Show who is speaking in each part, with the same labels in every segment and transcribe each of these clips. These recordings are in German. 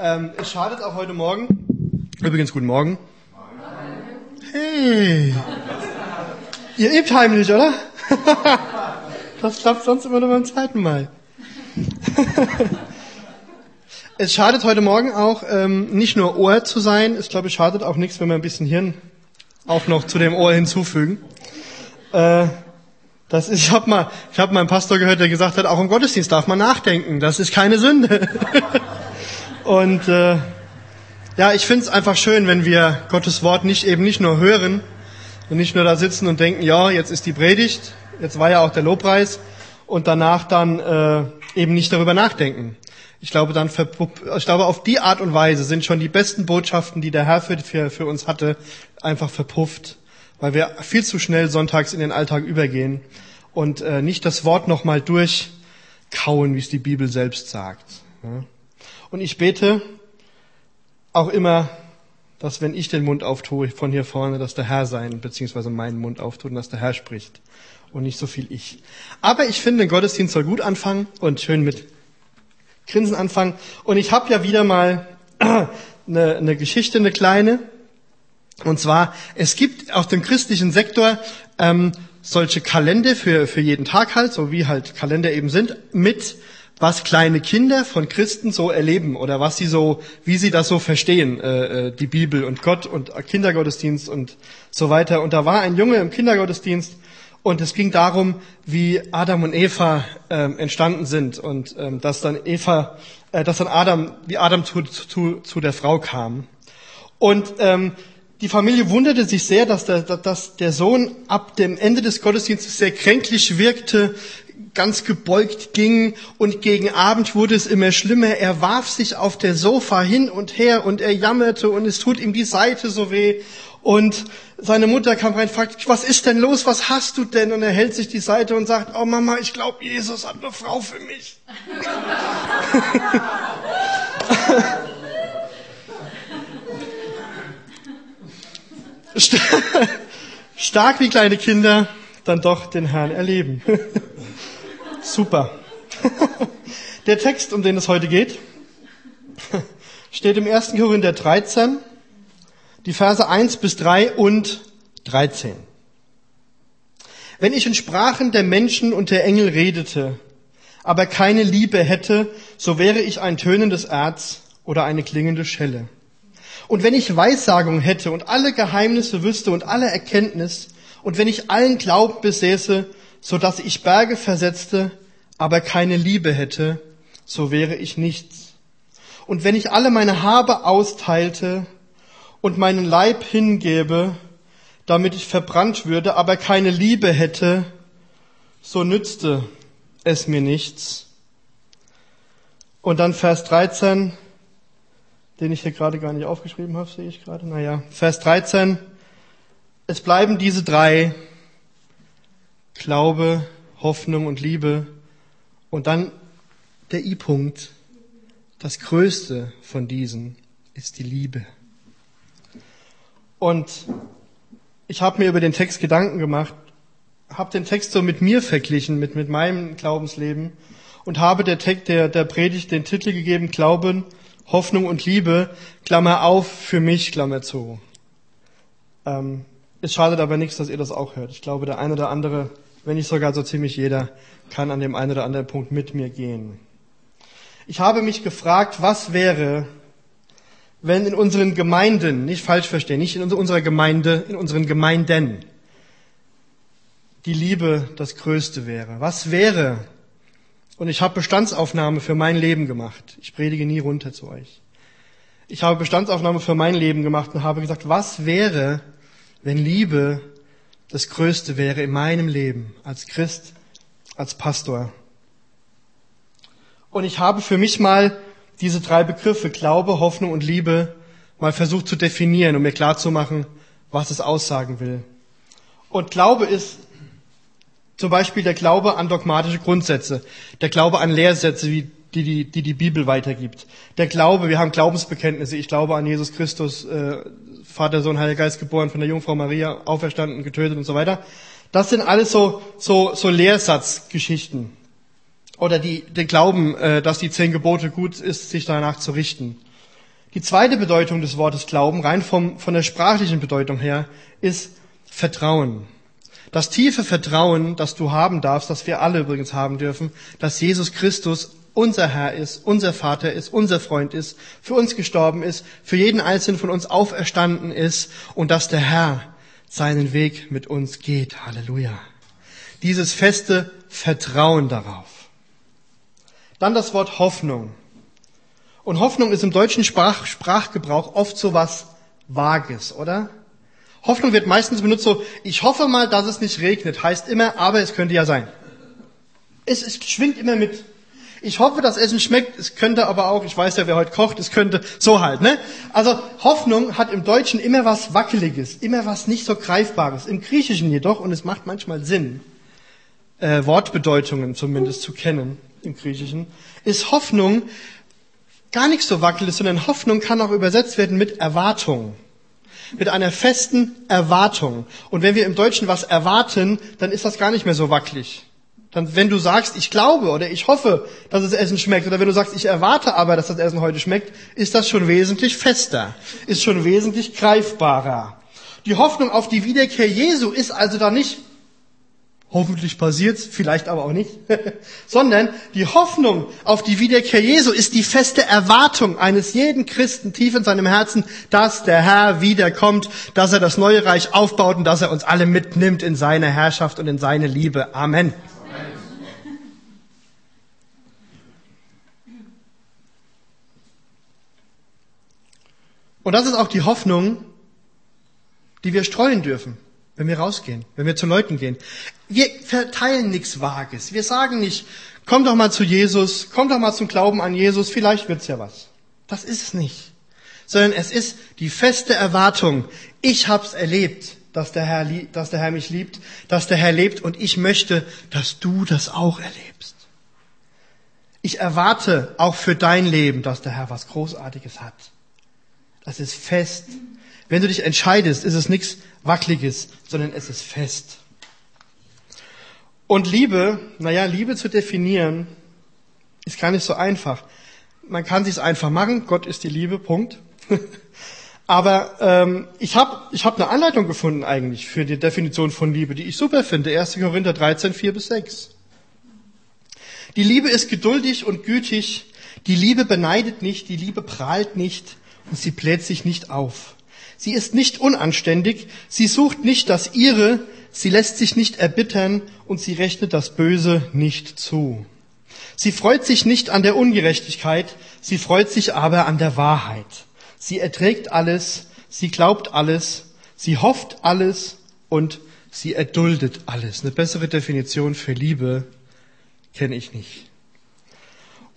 Speaker 1: Ähm, es schadet auch heute Morgen. Übrigens, guten Morgen. Hey. Ihr übt heimlich, oder? das klappt sonst immer nur beim zweiten Mal. es schadet heute Morgen auch, ähm, nicht nur Ohr zu sein. Es glaube ich schadet auch nichts, wenn wir ein bisschen Hirn auch noch zu dem Ohr hinzufügen. Äh, das ist, ich habe mal, ich habe mal einen Pastor gehört, der gesagt hat, auch im Gottesdienst darf man nachdenken. Das ist keine Sünde. Und äh, ja, ich finde es einfach schön, wenn wir Gottes Wort nicht eben nicht nur hören und nicht nur da sitzen und denken, ja, jetzt ist die Predigt, jetzt war ja auch der Lobpreis und danach dann äh, eben nicht darüber nachdenken. Ich glaube, dann ich glaube, auf die Art und Weise sind schon die besten Botschaften, die der Herr für, für, für uns hatte, einfach verpufft weil wir viel zu schnell sonntags in den Alltag übergehen und äh, nicht das Wort nochmal durchkauen, wie es die Bibel selbst sagt. Ja. Und ich bete auch immer, dass wenn ich den Mund auftue von hier vorne, dass der Herr sein bzw. meinen Mund auftut und dass der Herr spricht und nicht so viel ich. Aber ich finde, ein Gottesdienst soll gut anfangen und schön mit Grinsen anfangen. Und ich habe ja wieder mal eine, eine Geschichte, eine kleine, und zwar, es gibt aus dem christlichen Sektor ähm, solche Kalender für, für jeden Tag halt, so wie halt Kalender eben sind, mit was kleine Kinder von Christen so erleben oder was sie so, wie sie das so verstehen, äh, äh die Bibel und Gott und Kindergottesdienst und so weiter. Und da war ein Junge im Kindergottesdienst und es ging darum, wie Adam und Eva äh, entstanden sind und ähm, dass dann Eva, äh, dass dann Adam, wie Adam zu, zu, zu der Frau kam. Und ähm, die Familie wunderte sich sehr, dass der, dass der Sohn ab dem Ende des Gottesdienstes sehr kränklich wirkte, ganz gebeugt ging und gegen Abend wurde es immer schlimmer. Er warf sich auf der Sofa hin und her und er jammerte und es tut ihm die Seite so weh. Und seine Mutter kam rein und fragt, was ist denn los? Was hast du denn? Und er hält sich die Seite und sagt, oh Mama, ich glaube, Jesus hat eine Frau für mich. stark wie kleine Kinder dann doch den Herrn erleben. Super. Der Text, um den es heute geht, steht im 1. Korinther 13, die Verse 1 bis 3 und 13. Wenn ich in Sprachen der Menschen und der Engel redete, aber keine Liebe hätte, so wäre ich ein tönendes Erz oder eine klingende Schelle. Und wenn ich Weissagung hätte und alle Geheimnisse wüsste und alle Erkenntnis, und wenn ich allen Glauben besäße, so dass ich Berge versetzte, aber keine Liebe hätte, so wäre ich nichts. Und wenn ich alle meine Habe austeilte und meinen Leib hingebe, damit ich verbrannt würde, aber keine Liebe hätte, so nützte es mir nichts. Und dann Vers 13, den ich hier gerade gar nicht aufgeschrieben habe, sehe ich gerade. Naja, Vers 13. Es bleiben diese drei. Glaube, Hoffnung und Liebe. Und dann der I-Punkt. Das Größte von diesen ist die Liebe. Und ich habe mir über den Text Gedanken gemacht, habe den Text so mit mir verglichen, mit, mit meinem Glaubensleben und habe der, Text, der, der Predigt den Titel gegeben, Glauben, Hoffnung und Liebe, Klammer auf, für mich, Klammer zu. Ähm, es schadet aber nichts, dass ihr das auch hört. Ich glaube, der eine oder andere, wenn nicht sogar so ziemlich jeder, kann an dem einen oder anderen Punkt mit mir gehen. Ich habe mich gefragt, was wäre, wenn in unseren Gemeinden, nicht falsch verstehen, nicht in unserer Gemeinde, in unseren Gemeinden, die Liebe das Größte wäre. Was wäre, und ich habe Bestandsaufnahme für mein Leben gemacht. Ich predige nie runter zu euch. Ich habe Bestandsaufnahme für mein Leben gemacht und habe gesagt, was wäre, wenn Liebe das Größte wäre in meinem Leben als Christ, als Pastor. Und ich habe für mich mal diese drei Begriffe Glaube, Hoffnung und Liebe mal versucht zu definieren, um mir klarzumachen, was es aussagen will. Und Glaube ist zum Beispiel der Glaube an dogmatische Grundsätze, der Glaube an Lehrsätze, die die, die die Bibel weitergibt. Der Glaube, wir haben Glaubensbekenntnisse. Ich glaube an Jesus Christus, äh, Vater, Sohn, Heiliger Geist, geboren von der Jungfrau Maria, auferstanden, getötet und so weiter. Das sind alles so, so, so Lehrsatzgeschichten. Oder die, den Glauben, äh, dass die zehn Gebote gut ist, sich danach zu richten. Die zweite Bedeutung des Wortes Glauben, rein vom, von der sprachlichen Bedeutung her, ist Vertrauen. Das tiefe Vertrauen, das du haben darfst, das wir alle übrigens haben dürfen, dass Jesus Christus unser Herr ist, unser Vater ist, unser Freund ist, für uns gestorben ist, für jeden einzelnen von uns auferstanden ist und dass der Herr seinen Weg mit uns geht. Halleluja. Dieses feste Vertrauen darauf. Dann das Wort Hoffnung. Und Hoffnung ist im deutschen Sprach, Sprachgebrauch oft so was Vages, oder? Hoffnung wird meistens benutzt so, ich hoffe mal, dass es nicht regnet, heißt immer, aber es könnte ja sein. Es, es schwingt immer mit. Ich hoffe, das Essen schmeckt, es könnte aber auch, ich weiß ja, wer heute kocht, es könnte, so halt, ne? Also, Hoffnung hat im Deutschen immer was Wackeliges, immer was nicht so Greifbares. Im Griechischen jedoch, und es macht manchmal Sinn, äh, Wortbedeutungen zumindest zu kennen, im Griechischen, ist Hoffnung gar nicht so wackelig, sondern Hoffnung kann auch übersetzt werden mit Erwartung. Mit einer festen Erwartung. Und wenn wir im Deutschen was erwarten, dann ist das gar nicht mehr so wackelig. Dann, wenn du sagst, ich glaube oder ich hoffe, dass das Essen schmeckt, oder wenn du sagst, ich erwarte aber, dass das Essen heute schmeckt, ist das schon wesentlich fester, ist schon wesentlich greifbarer. Die Hoffnung auf die Wiederkehr Jesu ist also da nicht, hoffentlich passiert's, vielleicht aber auch nicht, sondern die Hoffnung auf die Wiederkehr Jesu ist die feste Erwartung eines jeden Christen tief in seinem Herzen, dass der Herr wiederkommt, dass er das neue Reich aufbaut und dass er uns alle mitnimmt in seine Herrschaft und in seine Liebe. Amen. Und das ist auch die Hoffnung, die wir streuen dürfen, wenn wir rausgehen, wenn wir zu Leuten gehen. Wir verteilen nichts Vages. Wir sagen nicht, komm doch mal zu Jesus, komm doch mal zum Glauben an Jesus, vielleicht wird's ja was. Das ist es nicht. Sondern es ist die feste Erwartung, ich hab's erlebt, dass der Herr, dass der Herr mich liebt, dass der Herr lebt und ich möchte, dass du das auch erlebst. Ich erwarte auch für dein Leben, dass der Herr was Großartiges hat. Das ist fest. Wenn du dich entscheidest, ist es nichts Wackeliges, sondern es ist fest. Und Liebe, naja, Liebe zu definieren, ist gar nicht so einfach. Man kann sich's einfach machen. Gott ist die Liebe, Punkt. Aber ähm, ich habe ich hab eine Anleitung gefunden eigentlich für die Definition von Liebe, die ich super finde. 1. Korinther 13, 4 bis 6. Die Liebe ist geduldig und gütig. Die Liebe beneidet nicht. Die Liebe prahlt nicht und sie bläht sich nicht auf. Sie ist nicht unanständig, sie sucht nicht das Ihre, sie lässt sich nicht erbittern und sie rechnet das Böse nicht zu. Sie freut sich nicht an der Ungerechtigkeit, sie freut sich aber an der Wahrheit. Sie erträgt alles, sie glaubt alles, sie hofft alles und sie erduldet alles. Eine bessere Definition für Liebe kenne ich nicht.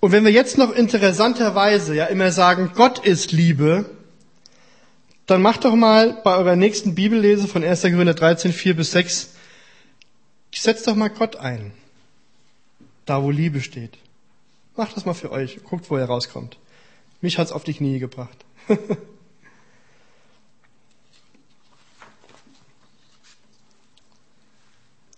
Speaker 1: Und wenn wir jetzt noch interessanterweise ja immer sagen, Gott ist Liebe, dann macht doch mal bei eurer nächsten Bibellese von 1. Korinther 13, 4 bis 6, setzt doch mal Gott ein. Da, wo Liebe steht. Macht das mal für euch. Guckt, wo er rauskommt. Mich hat's auf die Knie gebracht.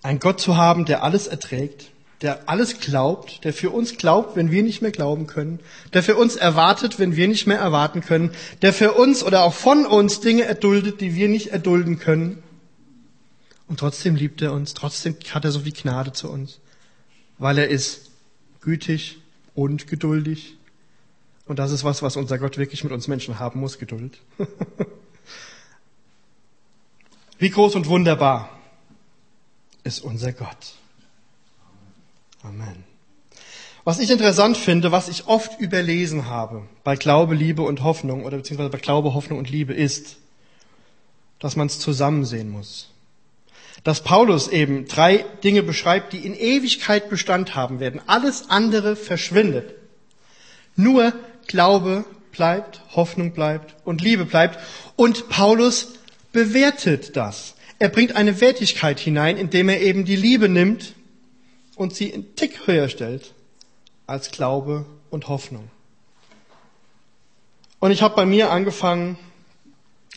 Speaker 1: Ein Gott zu haben, der alles erträgt, der alles glaubt, der für uns glaubt, wenn wir nicht mehr glauben können, der für uns erwartet, wenn wir nicht mehr erwarten können, der für uns oder auch von uns Dinge erduldet, die wir nicht erdulden können. Und trotzdem liebt er uns, trotzdem hat er so viel Gnade zu uns, weil er ist gütig und geduldig. Und das ist was, was unser Gott wirklich mit uns Menschen haben muss, Geduld. Wie groß und wunderbar ist unser Gott. Amen. Was ich interessant finde, was ich oft überlesen habe bei Glaube, Liebe und Hoffnung oder beziehungsweise bei Glaube, Hoffnung und Liebe ist, dass man es zusammen sehen muss. Dass Paulus eben drei Dinge beschreibt, die in Ewigkeit Bestand haben werden. Alles andere verschwindet. Nur Glaube bleibt, Hoffnung bleibt und Liebe bleibt. Und Paulus bewertet das. Er bringt eine Wertigkeit hinein, indem er eben die Liebe nimmt und sie einen Tick höher stellt als Glaube und Hoffnung. Und ich habe bei mir angefangen,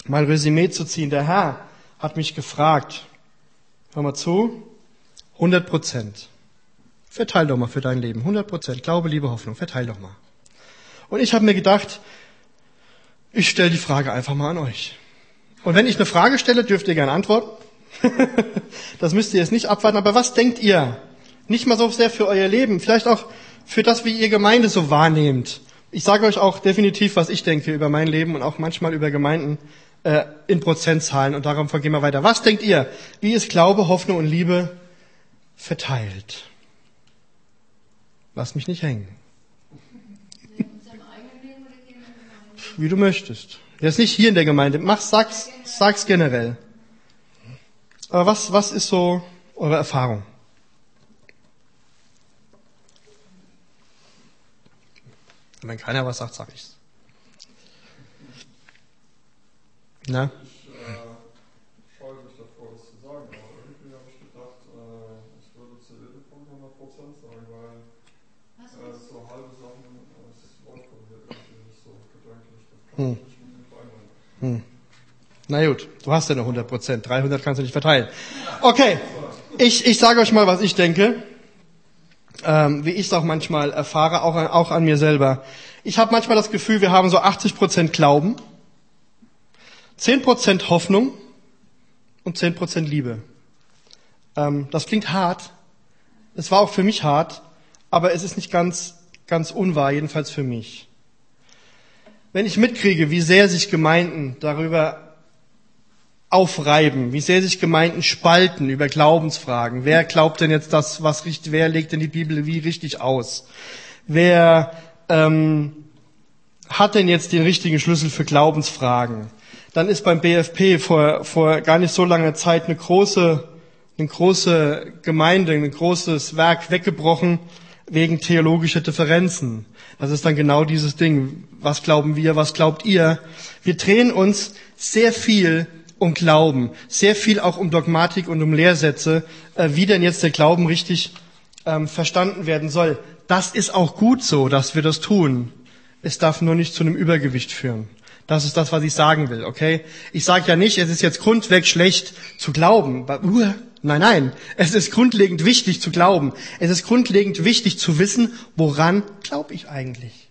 Speaker 1: mein Resümee zu ziehen. Der Herr hat mich gefragt, hör mal zu, 100 Prozent. Verteil doch mal für dein Leben. 100 Prozent. Glaube, Liebe, Hoffnung. Verteil doch mal. Und ich habe mir gedacht, Ich stelle die Frage einfach mal an euch. Und wenn ich eine Frage stelle, dürft ihr gerne antworten. das müsst ihr jetzt nicht abwarten. Aber was denkt ihr? Nicht mal so sehr für euer Leben, vielleicht auch für das, wie ihr Gemeinde so wahrnehmt. Ich sage euch auch definitiv, was ich denke über mein Leben und auch manchmal über Gemeinden äh, in Prozentzahlen. Und darum gehen wir weiter. Was denkt ihr? Wie ist Glaube, Hoffnung und Liebe verteilt? Lass mich nicht hängen. Wie du möchtest. Jetzt nicht hier in der Gemeinde. Mach, sag's, sag's generell. Aber was, was ist so eure Erfahrung? Wenn keiner was sagt, sag ich's. Na?
Speaker 2: Ich äh, scheue mich davor, das zu sagen, aber irgendwie habe ich gedacht, äh, ich würde zu Hildepunkt 100% sagen, weil äh, so halbe Sachen, äh, es läuft bei mir irgendwie nicht so gedanklich. Das kann
Speaker 1: Hm.
Speaker 2: ich nicht mit reinholen.
Speaker 1: Hm. Na gut, du hast ja noch 100 Prozent. 300 kannst du nicht verteilen. Okay, ich, ich sage euch mal, was ich denke. Ähm, wie ich es auch manchmal erfahre, auch, an- auch an mir selber. Ich habe manchmal das Gefühl, wir haben so 80 Prozent Glauben, 10 Prozent Hoffnung und 10 Prozent Liebe. Ähm, das klingt hart. Es war auch für mich hart, aber es ist nicht ganz, ganz unwahr, jedenfalls für mich. Wenn ich mitkriege, wie sehr sich Gemeinden darüber aufreiben, wie sehr sich Gemeinden spalten über Glaubensfragen. Wer glaubt denn jetzt das, was richtig, wer legt denn die Bibel wie richtig aus? Wer ähm, hat denn jetzt den richtigen Schlüssel für Glaubensfragen? Dann ist beim BFP vor, vor gar nicht so langer Zeit eine große, eine große Gemeinde, ein großes Werk weggebrochen wegen theologischer Differenzen. Das ist dann genau dieses Ding. Was glauben wir? Was glaubt ihr? Wir drehen uns sehr viel um Glauben, sehr viel auch um Dogmatik und um Lehrsätze, äh, wie denn jetzt der Glauben richtig ähm, verstanden werden soll. Das ist auch gut so, dass wir das tun. Es darf nur nicht zu einem Übergewicht führen. Das ist das, was ich sagen will, okay? Ich sage ja nicht, es ist jetzt grundweg schlecht zu glauben. Uh, Nein, nein. Es ist grundlegend wichtig zu glauben. Es ist grundlegend wichtig zu wissen, woran glaube ich eigentlich.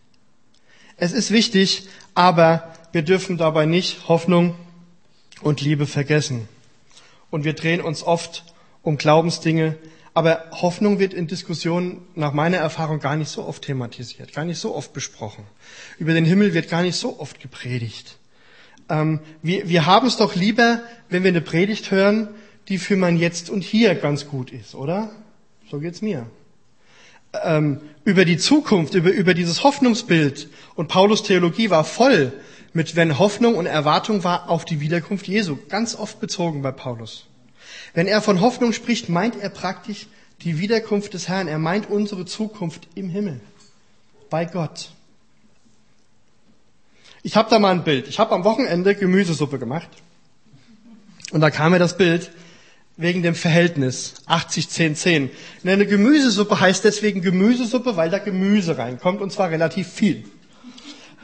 Speaker 1: Es ist wichtig, aber wir dürfen dabei nicht Hoffnung und Liebe vergessen. Und wir drehen uns oft um Glaubensdinge, aber Hoffnung wird in Diskussionen nach meiner Erfahrung gar nicht so oft thematisiert, gar nicht so oft besprochen. Über den Himmel wird gar nicht so oft gepredigt. Ähm, wir, wir haben es doch lieber, wenn wir eine Predigt hören, die für mein Jetzt und Hier ganz gut ist, oder? So geht's mir. Ähm, über die Zukunft, über, über dieses Hoffnungsbild. Und Paulus Theologie war voll mit, wenn Hoffnung und Erwartung war auf die Wiederkunft Jesu. Ganz oft bezogen bei Paulus. Wenn er von Hoffnung spricht, meint er praktisch die Wiederkunft des Herrn. Er meint unsere Zukunft im Himmel. Bei Gott. Ich habe da mal ein Bild. Ich habe am Wochenende Gemüsesuppe gemacht. Und da kam mir das Bild wegen dem Verhältnis 80, 10, 10. Eine Gemüsesuppe heißt deswegen Gemüsesuppe, weil da Gemüse reinkommt und zwar relativ viel.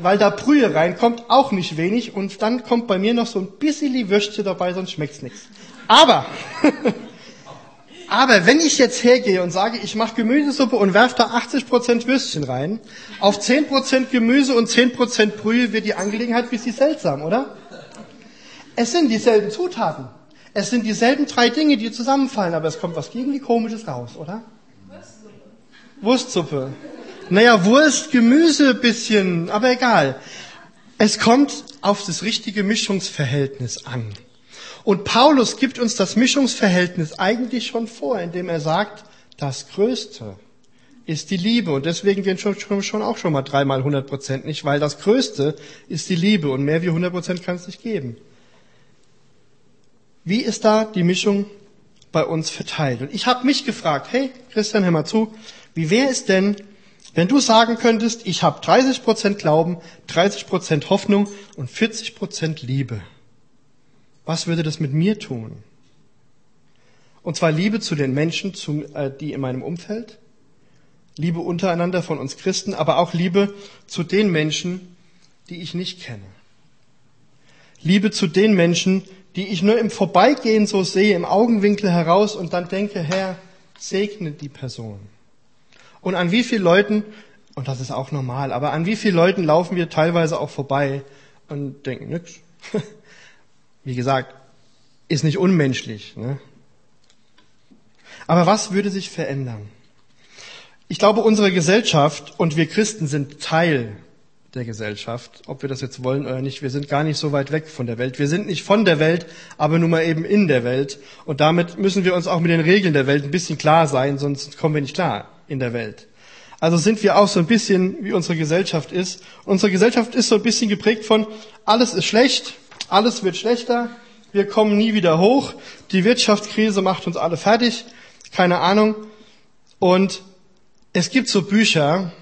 Speaker 1: Weil da Brühe reinkommt, auch nicht wenig und dann kommt bei mir noch so ein bisschen Würstchen dabei, sonst schmeckt's nichts. Aber, aber wenn ich jetzt hergehe und sage, ich mache Gemüsesuppe und werfe da 80% Würstchen rein, auf 10% Gemüse und 10% Brühe wird die Angelegenheit ein bisschen seltsam, oder? Es sind dieselben Zutaten. Es sind dieselben drei Dinge, die zusammenfallen, aber es kommt was irgendwie Komisches raus, oder? Wurstsuppe. Wurstsuppe. Naja, Wurst, Gemüse, bisschen, aber egal. Es kommt auf das richtige Mischungsverhältnis an. Und Paulus gibt uns das Mischungsverhältnis eigentlich schon vor, indem er sagt, das Größte ist die Liebe. Und deswegen werden schon, schon, schon auch schon mal dreimal 100 Prozent nicht, weil das Größte ist die Liebe und mehr wie 100 Prozent kann es nicht geben. Wie ist da die Mischung bei uns verteilt? Und ich habe mich gefragt, hey Christian, hör mal zu, wie wäre es denn, wenn du sagen könntest, ich habe 30 Prozent Glauben, 30 Prozent Hoffnung und 40 Prozent Liebe? Was würde das mit mir tun? Und zwar Liebe zu den Menschen, äh, die in meinem Umfeld, Liebe untereinander von uns Christen, aber auch Liebe zu den Menschen, die ich nicht kenne. Liebe zu den Menschen, die ich nur im Vorbeigehen so sehe, im Augenwinkel heraus und dann denke, Herr, segne die Person. Und an wie vielen Leuten, und das ist auch normal, aber an wie vielen Leuten laufen wir teilweise auch vorbei, und denken nix. Wie gesagt, ist nicht unmenschlich. Ne? Aber was würde sich verändern? Ich glaube, unsere Gesellschaft und wir Christen sind Teil der Gesellschaft, ob wir das jetzt wollen oder nicht. Wir sind gar nicht so weit weg von der Welt. Wir sind nicht von der Welt, aber nun mal eben in der Welt. Und damit müssen wir uns auch mit den Regeln der Welt ein bisschen klar sein, sonst kommen wir nicht klar in der Welt. Also sind wir auch so ein bisschen, wie unsere Gesellschaft ist. Unsere Gesellschaft ist so ein bisschen geprägt von, alles ist schlecht, alles wird schlechter, wir kommen nie wieder hoch, die Wirtschaftskrise macht uns alle fertig, keine Ahnung. Und es gibt so Bücher,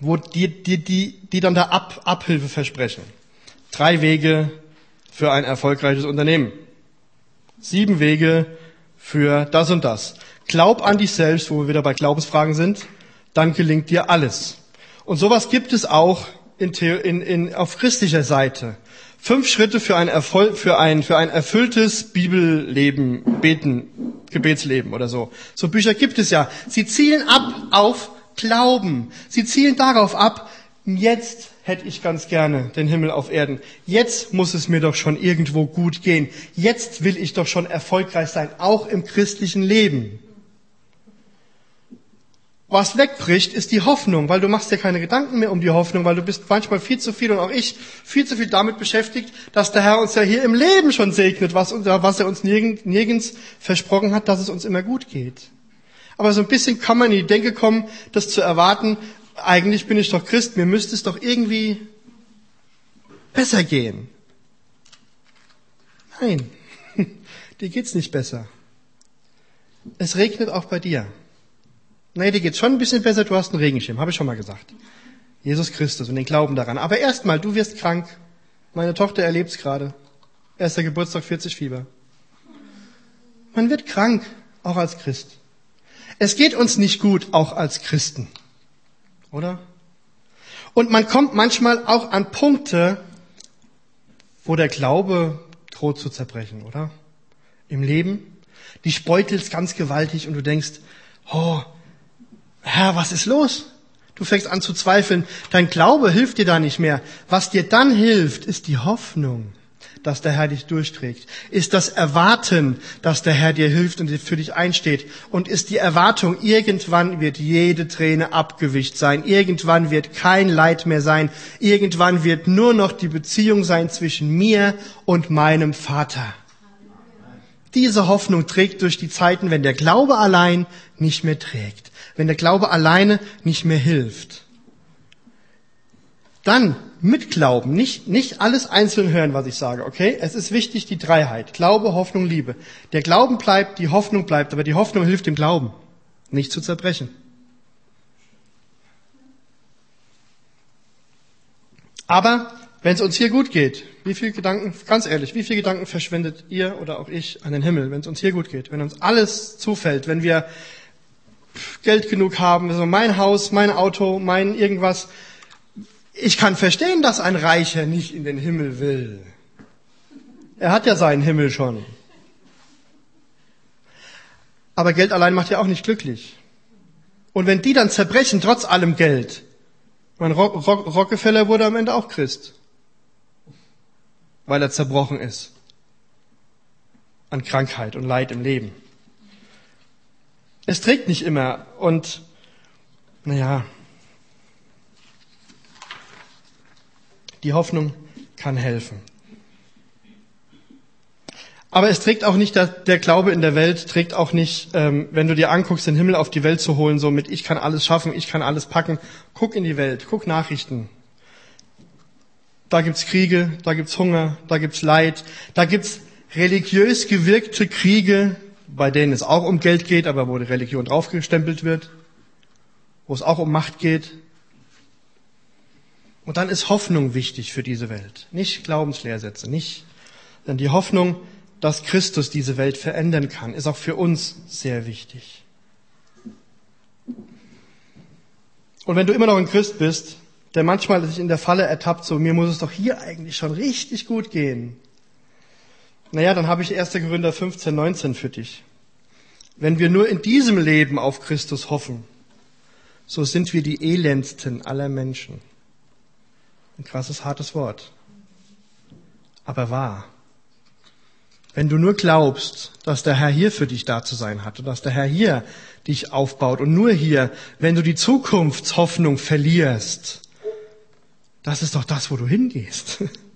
Speaker 1: wo die, die, die, die dann da Ab, Abhilfe versprechen. Drei Wege für ein erfolgreiches Unternehmen. Sieben Wege für das und das. Glaub an dich selbst, wo wir wieder bei Glaubensfragen sind, dann gelingt dir alles. Und sowas gibt es auch in, in, in, auf christlicher Seite. Fünf Schritte für ein, Erfolg, für ein, für ein erfülltes Bibelleben, Beten, Gebetsleben oder so. So Bücher gibt es ja. Sie zielen ab auf Glauben. Sie zielen darauf ab, jetzt hätte ich ganz gerne den Himmel auf Erden. Jetzt muss es mir doch schon irgendwo gut gehen. Jetzt will ich doch schon erfolgreich sein, auch im christlichen Leben. Was wegbricht, ist die Hoffnung, weil du machst dir keine Gedanken mehr um die Hoffnung, weil du bist manchmal viel zu viel und auch ich viel zu viel damit beschäftigt, dass der Herr uns ja hier im Leben schon segnet, was, was er uns nirgends, nirgends versprochen hat, dass es uns immer gut geht. Aber so ein bisschen kann man in die Denke kommen, das zu erwarten, eigentlich bin ich doch Christ, mir müsste es doch irgendwie besser gehen. Nein, dir geht's nicht besser. Es regnet auch bei dir. Nee, dir geht's schon ein bisschen besser, du hast einen Regenschirm, habe ich schon mal gesagt. Jesus Christus und den Glauben daran. Aber erstmal, du wirst krank. Meine Tochter erlebt's gerade. Erster Geburtstag, 40 Fieber. Man wird krank, auch als Christ. Es geht uns nicht gut, auch als Christen. Oder? Und man kommt manchmal auch an Punkte, wo der Glaube droht zu zerbrechen, oder? Im Leben. Die beutelst ganz gewaltig und du denkst, oh, Herr, was ist los? Du fängst an zu zweifeln. Dein Glaube hilft dir da nicht mehr. Was dir dann hilft, ist die Hoffnung, dass der Herr dich durchträgt. Ist das Erwarten, dass der Herr dir hilft und für dich einsteht. Und ist die Erwartung, irgendwann wird jede Träne abgewischt sein. Irgendwann wird kein Leid mehr sein. Irgendwann wird nur noch die Beziehung sein zwischen mir und meinem Vater. Diese Hoffnung trägt durch die Zeiten, wenn der Glaube allein nicht mehr trägt wenn der Glaube alleine nicht mehr hilft. Dann mit Glauben, nicht, nicht alles einzeln hören, was ich sage, okay? Es ist wichtig, die Dreiheit. Glaube, Hoffnung, Liebe. Der Glauben bleibt, die Hoffnung bleibt, aber die Hoffnung hilft dem Glauben, nicht zu zerbrechen. Aber wenn es uns hier gut geht, wie viel Gedanken, ganz ehrlich, wie viel Gedanken verschwendet ihr oder auch ich an den Himmel, wenn es uns hier gut geht, wenn uns alles zufällt, wenn wir Geld genug haben, also mein Haus, mein Auto, mein irgendwas. Ich kann verstehen, dass ein Reicher nicht in den Himmel will. Er hat ja seinen Himmel schon. Aber Geld allein macht ja auch nicht glücklich. Und wenn die dann zerbrechen, trotz allem Geld, mein Rockefeller wurde am Ende auch Christ, weil er zerbrochen ist an Krankheit und Leid im Leben. Es trägt nicht immer und naja, die Hoffnung kann helfen. Aber es trägt auch nicht, der Glaube in der Welt trägt auch nicht, ähm, wenn du dir anguckst, den Himmel auf die Welt zu holen, so mit ich kann alles schaffen, ich kann alles packen. Guck in die Welt, guck Nachrichten. Da gibt's Kriege, da gibt's Hunger, da gibt's Leid, da gibt's religiös gewirkte Kriege, bei denen es auch um Geld geht, aber wo die Religion draufgestempelt wird, wo es auch um Macht geht. Und dann ist Hoffnung wichtig für diese Welt, nicht Glaubenslehrsätze, nicht. Denn die Hoffnung, dass Christus diese Welt verändern kann, ist auch für uns sehr wichtig. Und wenn du immer noch ein Christ bist, der manchmal sich in der Falle ertappt, so mir muss es doch hier eigentlich schon richtig gut gehen, naja, dann habe ich 1. Korinther 15, 19 für dich. Wenn wir nur in diesem Leben auf Christus hoffen, so sind wir die elendsten aller Menschen. Ein krasses, hartes Wort. aber wahr. Wenn du nur glaubst, dass der Herr hier für dich da zu sein hat und dass der Herr hier dich aufbaut und nur hier, wenn du die Zukunftshoffnung verlierst, das ist doch das, wo du hingehst.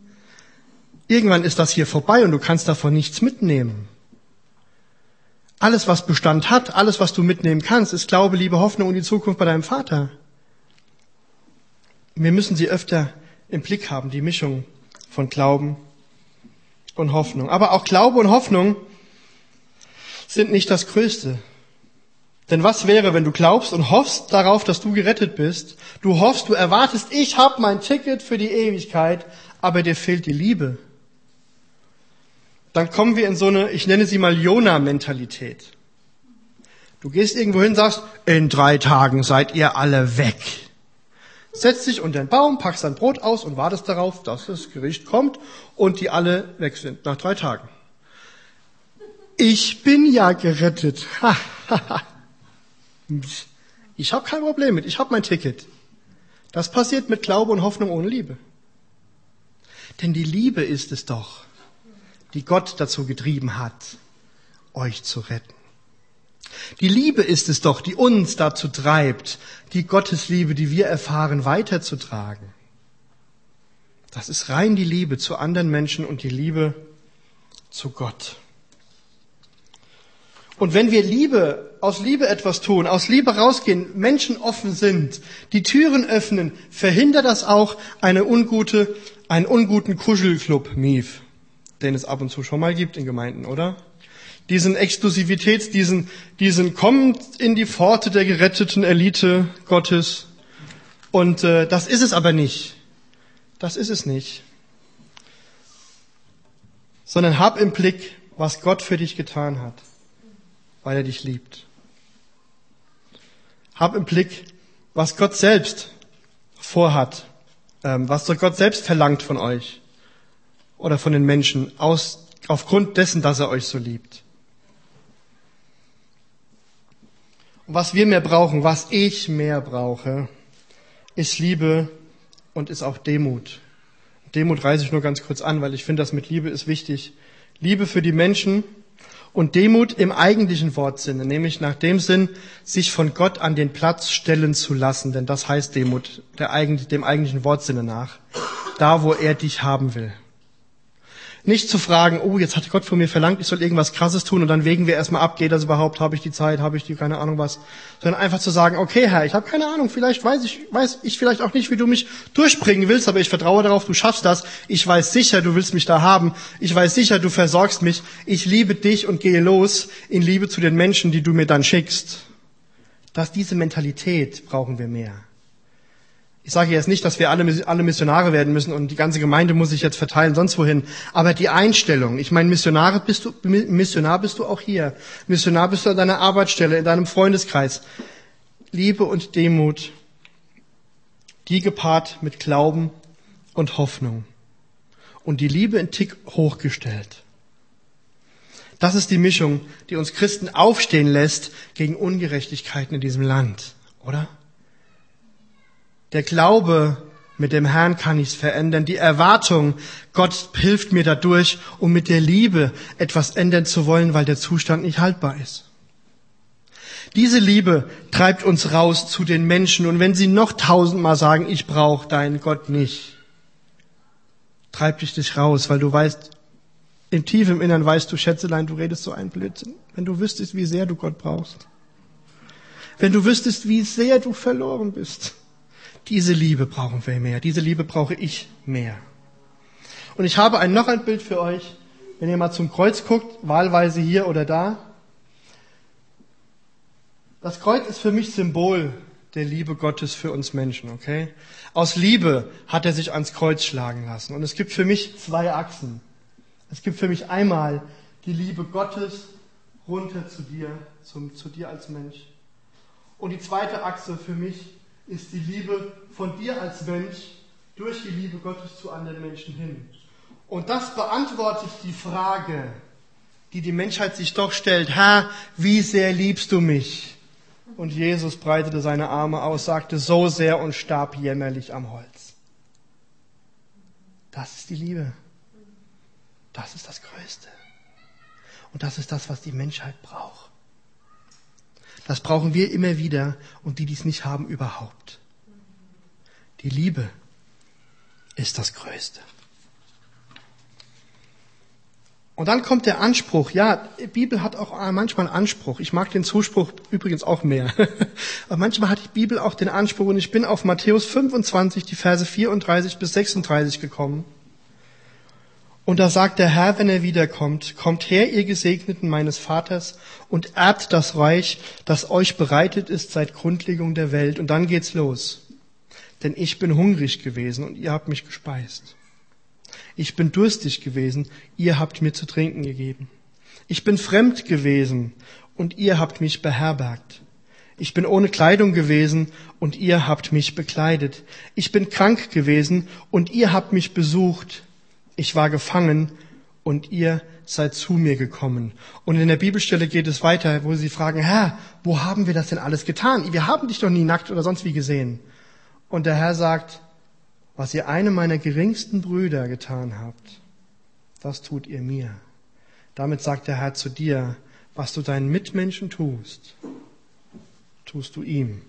Speaker 1: Irgendwann ist das hier vorbei und du kannst davon nichts mitnehmen. Alles, was Bestand hat, alles, was du mitnehmen kannst, ist Glaube, Liebe, Hoffnung und die Zukunft bei deinem Vater. Wir müssen sie öfter im Blick haben, die Mischung von Glauben und Hoffnung. Aber auch Glaube und Hoffnung sind nicht das Größte. Denn was wäre, wenn du glaubst und hoffst darauf, dass du gerettet bist? Du hoffst, du erwartest, ich habe mein Ticket für die Ewigkeit, aber dir fehlt die Liebe. Dann kommen wir in so eine, ich nenne sie mal Jona-Mentalität. Du gehst irgendwo hin, sagst, in drei Tagen seid ihr alle weg. Setzt dich unter den Baum, packst dein Brot aus und wartest darauf, dass das Gericht kommt und die alle weg sind nach drei Tagen. Ich bin ja gerettet. ich habe kein Problem mit, ich habe mein Ticket. Das passiert mit Glaube und Hoffnung ohne Liebe. Denn die Liebe ist es doch, die Gott dazu getrieben hat, euch zu retten. Die Liebe ist es doch, die uns dazu treibt, die Gottesliebe, die wir erfahren, weiterzutragen. Das ist rein die Liebe zu anderen Menschen und die Liebe zu Gott. Und wenn wir Liebe, aus Liebe etwas tun, aus Liebe rausgehen, Menschen offen sind, die Türen öffnen, verhindert das auch eine ungute, einen unguten Kuschelclub, Mief, den es ab und zu schon mal gibt in Gemeinden, oder? diesen Exklusivitäts, diesen, diesen kommt in die Pforte der geretteten Elite Gottes. Und äh, das ist es aber nicht. Das ist es nicht. Sondern hab im Blick, was Gott für dich getan hat, weil er dich liebt. Hab im Blick, was Gott selbst vorhat, ähm, was Gott selbst verlangt von euch oder von den Menschen aus, aufgrund dessen, dass er euch so liebt. was wir mehr brauchen, was ich mehr brauche, ist Liebe und ist auch Demut. Demut reiße ich nur ganz kurz an, weil ich finde, das mit Liebe ist wichtig. Liebe für die Menschen und Demut im eigentlichen Wortsinne, nämlich nach dem Sinn, sich von Gott an den Platz stellen zu lassen, denn das heißt Demut, der, dem eigentlichen Wortsinne nach, da wo er dich haben will. Nicht zu fragen, oh, jetzt hat Gott von mir verlangt, ich soll irgendwas Krasses tun und dann wägen wir erstmal ab, geht das überhaupt, habe ich die Zeit, habe ich die, keine Ahnung was. Sondern einfach zu sagen, okay Herr, ich habe keine Ahnung, vielleicht weiß ich, weiß ich vielleicht auch nicht, wie du mich durchbringen willst, aber ich vertraue darauf, du schaffst das. Ich weiß sicher, du willst mich da haben. Ich weiß sicher, du versorgst mich. Ich liebe dich und gehe los in Liebe zu den Menschen, die du mir dann schickst. Dass diese Mentalität brauchen wir mehr. Ich sage jetzt nicht, dass wir alle, alle Missionare werden müssen und die ganze Gemeinde muss sich jetzt verteilen, sonst wohin. Aber die Einstellung, ich meine, Missionare bist du, Missionar bist du auch hier. Missionar bist du an deiner Arbeitsstelle, in deinem Freundeskreis. Liebe und Demut, die gepaart mit Glauben und Hoffnung. Und die Liebe in Tick hochgestellt. Das ist die Mischung, die uns Christen aufstehen lässt gegen Ungerechtigkeiten in diesem Land, oder? Der Glaube, mit dem Herrn kann ich's verändern. Die Erwartung, Gott hilft mir dadurch, um mit der Liebe etwas ändern zu wollen, weil der Zustand nicht haltbar ist. Diese Liebe treibt uns raus zu den Menschen und wenn sie noch tausendmal sagen, ich brauche deinen Gott nicht, treibt dich dich raus, weil du weißt, im tief im Innern weißt du, Schätzelein, du redest so ein Blödsinn. Wenn du wüsstest, wie sehr du Gott brauchst. Wenn du wüsstest, wie sehr du verloren bist. Diese Liebe brauchen wir mehr. Diese Liebe brauche ich mehr. Und ich habe ein, noch ein Bild für euch. Wenn ihr mal zum Kreuz guckt, wahlweise hier oder da. Das Kreuz ist für mich Symbol der Liebe Gottes für uns Menschen, okay? Aus Liebe hat er sich ans Kreuz schlagen lassen. Und es gibt für mich zwei Achsen. Es gibt für mich einmal die Liebe Gottes runter zu dir, zum, zu dir als Mensch. Und die zweite Achse für mich ist die Liebe von dir als Mensch durch die Liebe Gottes zu anderen Menschen hin. Und das beantwortet die Frage, die die Menschheit sich doch stellt, Herr, wie sehr liebst du mich? Und Jesus breitete seine Arme aus, sagte so sehr und starb jämmerlich am Holz. Das ist die Liebe. Das ist das Größte. Und das ist das, was die Menschheit braucht. Das brauchen wir immer wieder und die, die es nicht haben, überhaupt. Die Liebe ist das Größte. Und dann kommt der Anspruch. Ja, die Bibel hat auch manchmal einen Anspruch. Ich mag den Zuspruch übrigens auch mehr. Aber manchmal hat die Bibel auch den Anspruch und ich bin auf Matthäus 25, die Verse 34 bis 36 gekommen. Und da sagt der Herr, wenn er wiederkommt, kommt her, ihr Gesegneten meines Vaters, und erbt das Reich, das euch bereitet ist seit Grundlegung der Welt. Und dann geht's los. Denn ich bin hungrig gewesen und ihr habt mich gespeist. Ich bin durstig gewesen, ihr habt mir zu trinken gegeben. Ich bin fremd gewesen und ihr habt mich beherbergt. Ich bin ohne Kleidung gewesen und ihr habt mich bekleidet. Ich bin krank gewesen und ihr habt mich besucht. Ich war gefangen und ihr seid zu mir gekommen. Und in der Bibelstelle geht es weiter, wo sie fragen, Herr, wo haben wir das denn alles getan? Wir haben dich doch nie nackt oder sonst wie gesehen. Und der Herr sagt, was ihr einem meiner geringsten Brüder getan habt, das tut ihr mir. Damit sagt der Herr zu dir, was du deinen Mitmenschen tust, tust du ihm.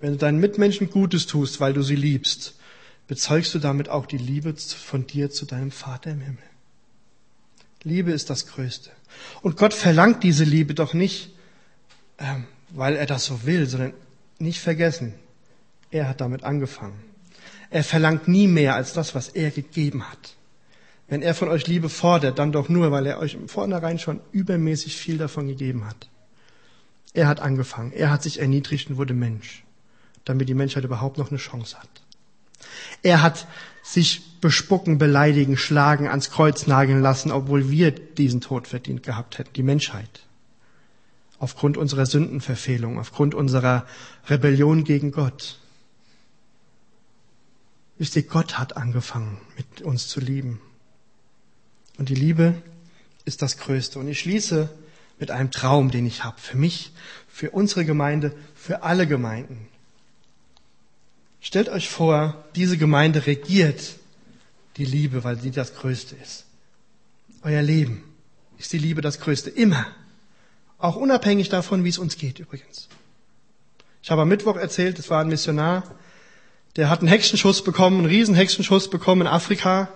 Speaker 1: Wenn du deinen Mitmenschen Gutes tust, weil du sie liebst, bezeugst du damit auch die Liebe von dir zu deinem Vater im Himmel. Liebe ist das Größte. Und Gott verlangt diese Liebe doch nicht, ähm, weil er das so will, sondern nicht vergessen, er hat damit angefangen. Er verlangt nie mehr als das, was er gegeben hat. Wenn er von euch Liebe fordert, dann doch nur, weil er euch im Vornherein schon übermäßig viel davon gegeben hat. Er hat angefangen. Er hat sich erniedrigt und wurde Mensch, damit die Menschheit überhaupt noch eine Chance hat. Er hat sich bespucken, beleidigen, schlagen, ans Kreuz nageln lassen, obwohl wir diesen Tod verdient gehabt hätten, die Menschheit. Aufgrund unserer Sündenverfehlung, aufgrund unserer Rebellion gegen Gott. Wisst ihr, Gott hat angefangen, mit uns zu lieben. Und die Liebe ist das Größte. Und ich schließe mit einem Traum, den ich habe. Für mich, für unsere Gemeinde, für alle Gemeinden. Stellt euch vor, diese Gemeinde regiert die Liebe, weil sie das Größte ist. Euer Leben ist die Liebe das Größte. Immer. Auch unabhängig davon, wie es uns geht übrigens. Ich habe am Mittwoch erzählt, es war ein Missionar, der hat einen Hexenschuss bekommen, einen riesen Hexenschuss bekommen in Afrika,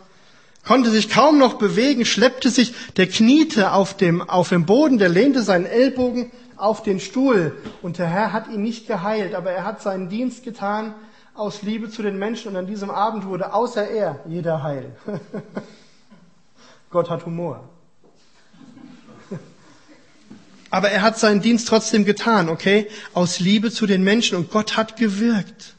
Speaker 1: konnte sich kaum noch bewegen, schleppte sich, der kniete auf dem, auf dem Boden, der lehnte seinen Ellbogen auf den Stuhl und der Herr hat ihn nicht geheilt, aber er hat seinen Dienst getan aus Liebe zu den Menschen und an diesem Abend wurde außer er jeder heil. Gott hat Humor. Aber er hat seinen Dienst trotzdem getan, okay? Aus Liebe zu den Menschen und Gott hat gewirkt.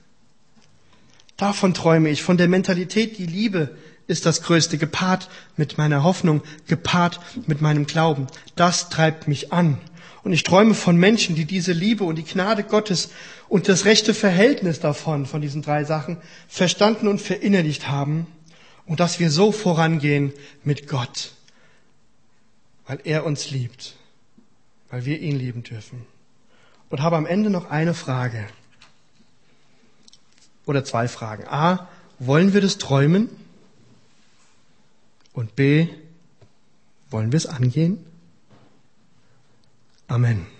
Speaker 1: Davon träume ich, von der Mentalität, die Liebe ist das Größte, gepaart mit meiner Hoffnung, gepaart mit meinem Glauben. Das treibt mich an. Und ich träume von Menschen, die diese Liebe und die Gnade Gottes und das rechte Verhältnis davon, von diesen drei Sachen, verstanden und verinnerlicht haben und dass wir so vorangehen mit Gott, weil er uns liebt, weil wir ihn lieben dürfen. Und habe am Ende noch eine Frage oder zwei Fragen. A, wollen wir das träumen? Und B, wollen wir es angehen? Amen.